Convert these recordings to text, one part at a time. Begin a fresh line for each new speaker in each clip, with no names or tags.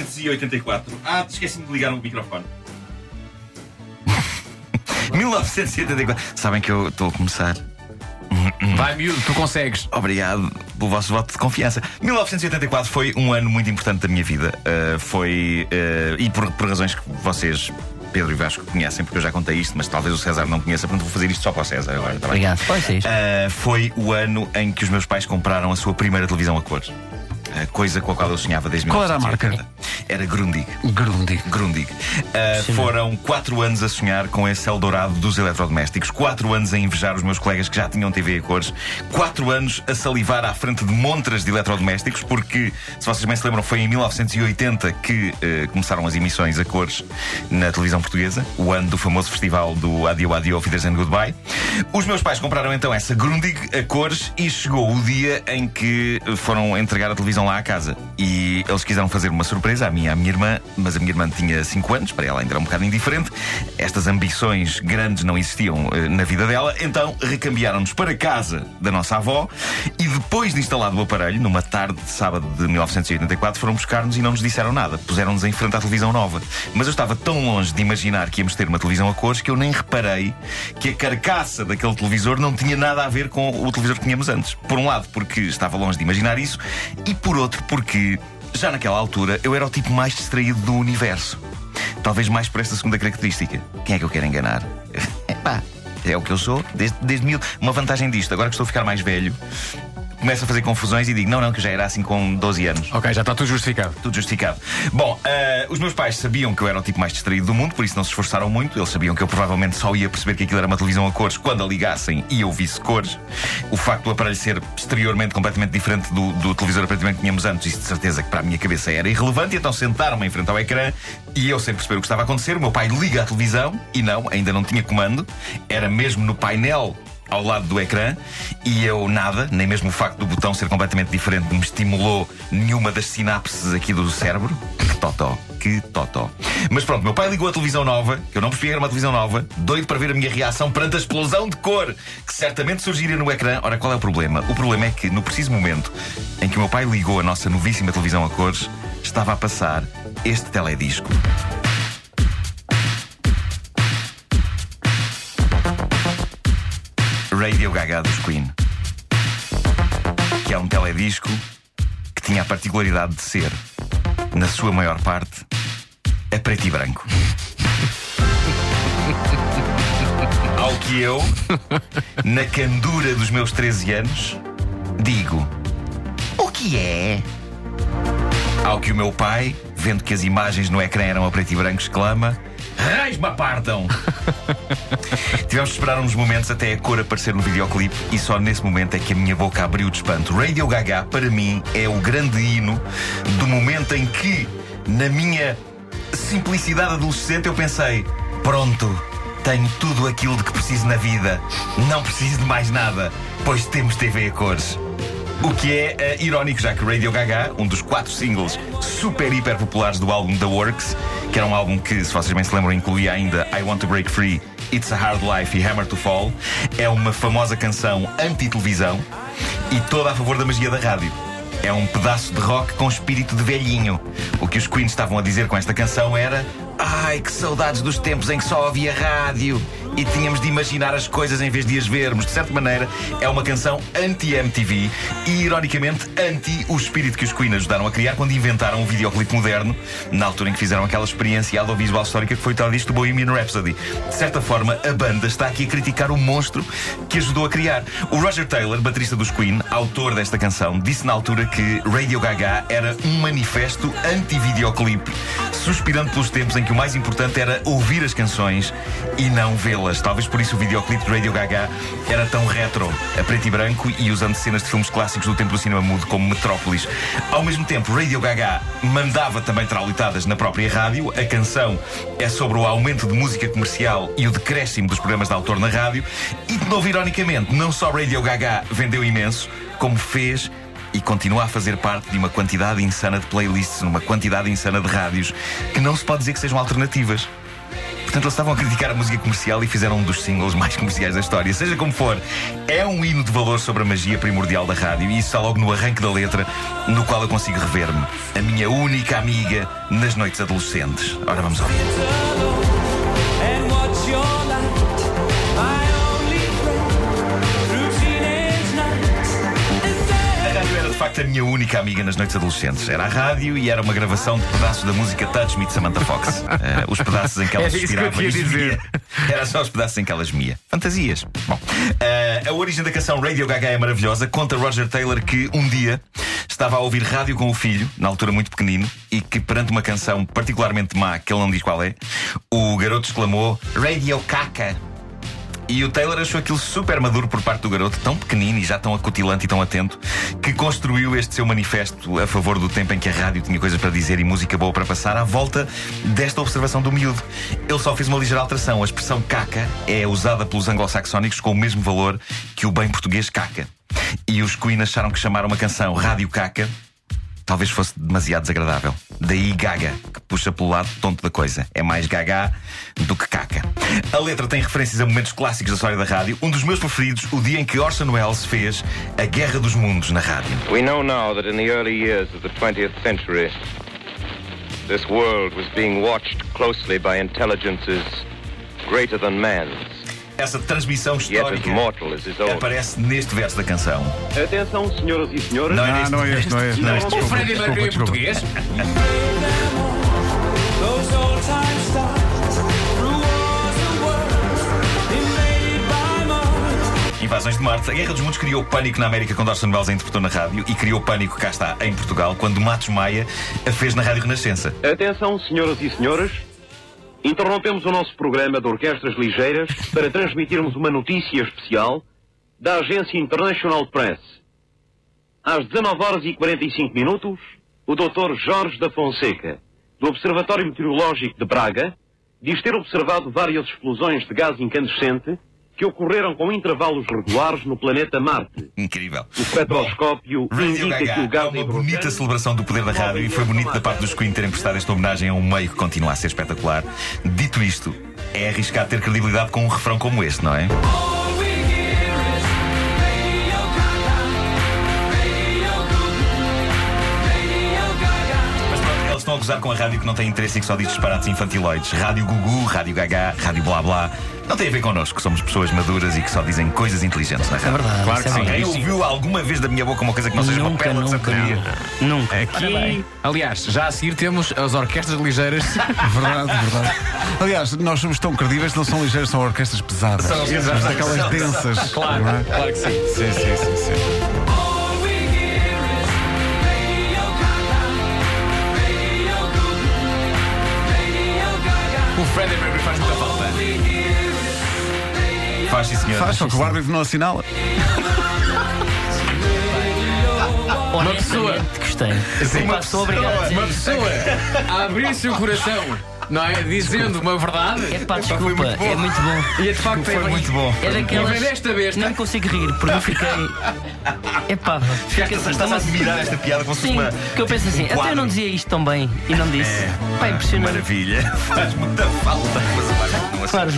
1984. Ah, esqueci-me de ligar o microfone. 1984. Sabem que eu estou a começar.
Vai, miúdo, tu consegues.
Obrigado pelo vosso voto de confiança. 1984 foi um ano muito importante da minha vida. Uh, foi. uh, e por, por razões que vocês. Pedro e Vasco conhecem, porque eu já contei isto, mas talvez o César não conheça, portanto vou fazer isto só para o César agora. tá bem?
Obrigado. Pois é isto.
Uh, foi o ano em que os meus pais compraram a sua primeira televisão a cores. Uh, coisa com a qual eu sonhava desde
Qual era a
1980. Era Grundig.
Grundig.
Grundig. Uh, foram quatro anos a sonhar com esse Eldorado dos eletrodomésticos, quatro anos a invejar os meus colegas que já tinham TV a cores, quatro anos a salivar à frente de montras de eletrodomésticos, porque, se vocês bem se lembram, foi em 1980 que uh, começaram as emissões a cores na televisão portuguesa, o ano do famoso festival do Adio Adio, Wiedersehen Goodbye. Os meus pais compraram então essa Grundig a cores e chegou o dia em que foram entregar a televisão lá à casa. E eles quiseram fazer uma surpresa à minha à minha irmã, mas a minha irmã tinha 5 anos, para ela ainda era um bocado indiferente. Estas ambições grandes não existiam eh, na vida dela, então recambiaram-nos para casa da nossa avó e depois de instalado o aparelho, numa tarde de sábado de 1984, foram buscar-nos e não nos disseram nada. Puseram-nos em frente à televisão nova. Mas eu estava tão longe de imaginar que íamos ter uma televisão a cores que eu nem reparei que a carcaça daquele televisor não tinha nada a ver com o televisor que tínhamos antes. Por um lado, porque estava longe de imaginar isso, e por outro, porque já naquela altura eu era o tipo mais distraído do universo. Talvez mais por esta segunda característica. Quem é que eu quero enganar? Epá, é o que eu sou, desde, desde mil. Uma vantagem disto, agora que estou a ficar mais velho, começo a fazer confusões e digo: não, não, que já era assim com 12 anos.
Ok, já está tudo justificado.
Tudo justificado. Bom, eh, os meus pais sabiam que eu era o tipo mais distraído do mundo, por isso não se esforçaram muito. Eles sabiam que eu provavelmente só ia perceber que aquilo era uma televisão a cores quando a ligassem e eu visse cores. O facto do aparelho ser exteriormente completamente diferente do, do televisor aparentemente que tínhamos antes, isso de certeza que para a minha cabeça era irrelevante. Então sentaram-me em frente ao ecrã e eu, sem perceber o que estava a acontecer, o meu pai liga a televisão e não, ainda não tinha comando, era mesmo no painel ao lado do ecrã e eu nada, nem mesmo o facto do botão ser completamente diferente me estimulou nenhuma das sinapses aqui do cérebro. Que totó, que totó. Mas pronto, meu pai ligou a televisão nova, que eu não percebi era uma televisão nova, doido para ver a minha reação perante a explosão de cor que certamente surgiria no ecrã. Ora, qual é o problema? O problema é que no preciso momento em que o meu pai ligou a nossa novíssima televisão a cores, estava a passar este teledisco. Radio Gaga dos Queen. Que é um teledisco que tinha a particularidade de ser, na sua maior parte, a preto e branco. Ao que eu, na candura dos meus 13 anos, digo: O que é? Ao que o meu pai, vendo que as imagens no ecrã eram a preto e branco, exclama: Raios-me apartam! Tivemos de esperar uns momentos até a cor aparecer no videoclipe e só nesse momento é que a minha boca abriu de espanto. Radio Gaga, para mim, é o grande hino do momento em que, na minha simplicidade adolescente, eu pensei: pronto, tenho tudo aquilo de que preciso na vida, não preciso de mais nada, pois temos TV a cores. O que é eh, irónico, já que Radio Gaga, um dos quatro singles super hiper populares do álbum The Works, que era um álbum que, se vocês bem se lembram, incluía ainda I Want to Break Free, It's a Hard Life e Hammer to Fall, é uma famosa canção anti-televisão e toda a favor da magia da rádio. É um pedaço de rock com espírito de velhinho. O que os Queens estavam a dizer com esta canção era: Ai, que saudades dos tempos em que só havia rádio e tínhamos de imaginar as coisas em vez de as vermos. De certa maneira, é uma canção anti-MTV e, ironicamente, anti o espírito que os Queen ajudaram a criar quando inventaram um videoclipe moderno, na altura em que fizeram aquela experiência audiovisual histórica que foi tal disto Bohemian Rhapsody. De certa forma, a banda está aqui a criticar o monstro que ajudou a criar. O Roger Taylor, baterista dos Queen, autor desta canção, disse na altura que Radio Gaga era um manifesto anti-videoclipe, suspirando pelos tempos em que o mais importante era ouvir as canções e não vê-las. Estrelas. Talvez por isso o videoclipe de Radio Gaga era tão retro, a preto e branco e usando cenas de filmes clássicos do tempo do cinema mudo, como Metrópolis. Ao mesmo tempo, Radio Gaga mandava também traulitadas na própria rádio. A canção é sobre o aumento de música comercial e o decréscimo dos programas de autor na rádio. E, de novo, ironicamente, não só Radio Gaga vendeu imenso, como fez e continua a fazer parte de uma quantidade insana de playlists, numa quantidade insana de rádios, que não se pode dizer que sejam alternativas. Portanto, eles estavam a criticar a música comercial e fizeram um dos singles mais comerciais da história. Seja como for, é um hino de valor sobre a magia primordial da rádio e isso está logo no arranque da letra, no qual eu consigo rever-me. A minha única amiga nas noites adolescentes. Ora, vamos ouvir. Facto a minha única amiga nas noites adolescentes. Era a rádio e era uma gravação de pedaços da música Touch Me de Samantha Fox. Eh, os pedaços em que ela
Era isso que
suspirava e gemia. Era só os pedaços em que ela gemia. Fantasias. Bom, eh, a origem da canção Radio Gaga é maravilhosa. Conta Roger Taylor que um dia estava a ouvir rádio com o filho, na altura muito pequenino, e que perante uma canção particularmente má, que ele não diz qual é, o garoto exclamou Radio Caca. E o Taylor achou aquilo super maduro por parte do garoto, tão pequenino e já tão acutilante e tão atento, que construiu este seu manifesto a favor do tempo em que a rádio tinha coisas para dizer e música boa para passar à volta desta observação do miúdo. Ele só fez uma ligeira alteração. A expressão caca é usada pelos anglo-saxónicos com o mesmo valor que o bem português caca. E os Queen acharam que chamar uma canção Rádio Caca talvez fosse demasiado desagradável. Daí gaga, que puxa pelo lado tonto da coisa. É mais gaga do que caca. A letra tem referências a momentos clássicos da história da rádio. Um dos meus preferidos, o dia em que Orson Welles fez A Guerra dos Mundos na rádio.
We know now that in the early years of the 20th century, this world was being watched closely by intelligences greater than man's,
Essa transmissão histórica aparece neste verso da canção.
Atenção, senhoras e senhores.
Não é
Ah, não é este, não é este.
Não,
Não,
este- o
Freddie Mercury
desculpa,
em português?
Invasões de Marte. A Guerra dos Mundos criou pânico na América quando Orson Welles a interpretou na rádio e criou pânico, cá está, em Portugal, quando Matos Maia a fez na Rádio Renascença.
Atenção, senhoras e senhores. Interrompemos o nosso programa de orquestras ligeiras para transmitirmos uma notícia especial da agência International Press. Às 19 horas e 45 minutos, o Dr. Jorge da Fonseca, do Observatório Meteorológico de Braga, diz ter observado várias explosões de gás incandescente que ocorreram com intervalos regulares no planeta Marte.
Incrível.
O espectroscópio
Radio
indica que
Gaga
o
é
gás
uma
hidrogênio-
bonita celebração do poder da rádio e foi bonito da parte dos Queen terem prestado esta homenagem a um meio que continua a ser espetacular. Dito isto, é arriscado ter credibilidade com um refrão como este, não é? Estão a gozar com a rádio que não tem interesse e que só diz disparates infantiloides. Rádio Gugu, Rádio Gaga, Rádio Blá Blá. Não tem a ver connosco, que somos pessoas maduras e que só dizem coisas inteligentes na
É
rádio.
verdade.
Claro
isso
que
é
sim.
Alguém ouviu alguma vez da minha boca uma coisa que não seja uma
Nunca,
pérola de sabedoria?
Nunca.
Aqui, aliás, já a seguir temos as orquestras ligeiras.
Verdade, verdade. Aliás, nós somos tão credíveis não são ligeiros, são orquestras pesadas.
São São-
densas.
Claro,
é?
claro que sim.
Sim, sim, sim,
Freddie Mercury faz muita falta.
Faz sim, senhor.
Faz, só que o árbitro não assinala.
Uma pessoa.
Gostei. Uma pessoa, obrigado.
Uma pessoa a abrir seu coração, não é? Dizendo uma verdade.
É pá, desculpa, é muito bom.
E é de facto
Foi muito bom.
É daquelas.
desta besta.
Não consigo rir, porque eu fiquei. É pá,
estás a admirar esta piada como se fosse
Sim,
uma.
que eu penso assim, até eu
quadro.
não dizia isto tão bem e não disse. Pá,
Que
impressionante.
maravilha. Faz muita falta. Mas o não
Claro.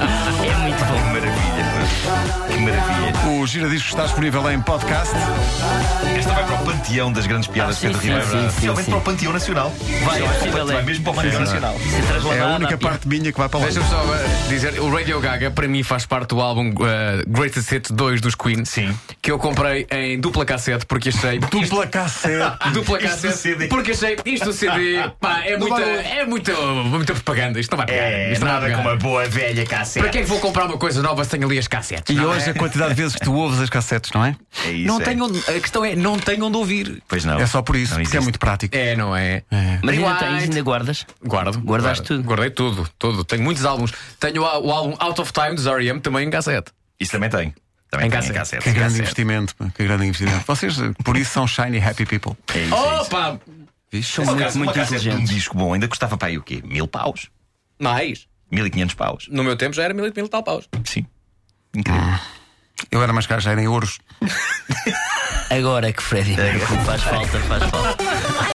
É muito
Que
bom.
maravilha. Que maravilha.
O Giradiscos está disponível em podcast.
Esta vai para o panteão das grandes piadas
Ah,
de Pedro
sim,
Ribeiro.
sim.
para o panteão nacional.
Vai, é
Vai
é.
mesmo para o panteão nacional.
É
trasladada
a única parte minha que vai para lá.
Deixa-me só uh, dizer, o Radio Gaga para mim faz parte do álbum uh, Greatest Hits 2 dos Queen.
Sim.
Que eu comprei em dupla cassete porque achei.
Dupla cassete.
Dupla cassete. Porque achei isto do CD, pá, é muita, é muita, muita propaganda. Isto não vai pegar.
É,
isto não vai
nada
pegar.
como uma boa velha cassete.
Para que é que vou comprar uma coisa nova se tenho ali as cassetes?
E
não
hoje, a quantidade de vezes que tu ouves as cassetes, não é?
É isso.
não
é.
tenho onde- a questão é, não tenho onde ouvir.
Pois não.
É só por isso, porque é muito prático.
É, não é?
Mas ainda tens, ainda guardas?
Guardo.
Guardaste
guardo.
tudo?
Guardei tudo, tudo. Tenho muitos álbuns. Tenho o, álbum Out of Time dos R.E.M. também em cassete.
Isso também tem. Também
Em
em cassete.
Que grande investimento, que grande investimento. Vocês, por isso, são shiny happy people.
É isso, é isso.
Opa!
São
Uma
muito, muito
uma cassete de um disco bom ainda custava para aí o quê? Mil paus?
Mais.
Mil e quinhentos paus?
No meu tempo já era mil, mil e tal paus.
Sim. Incrível.
Eu era mais caro, já era em euros.
Agora que Freddy Mercury faz falta, faz falta.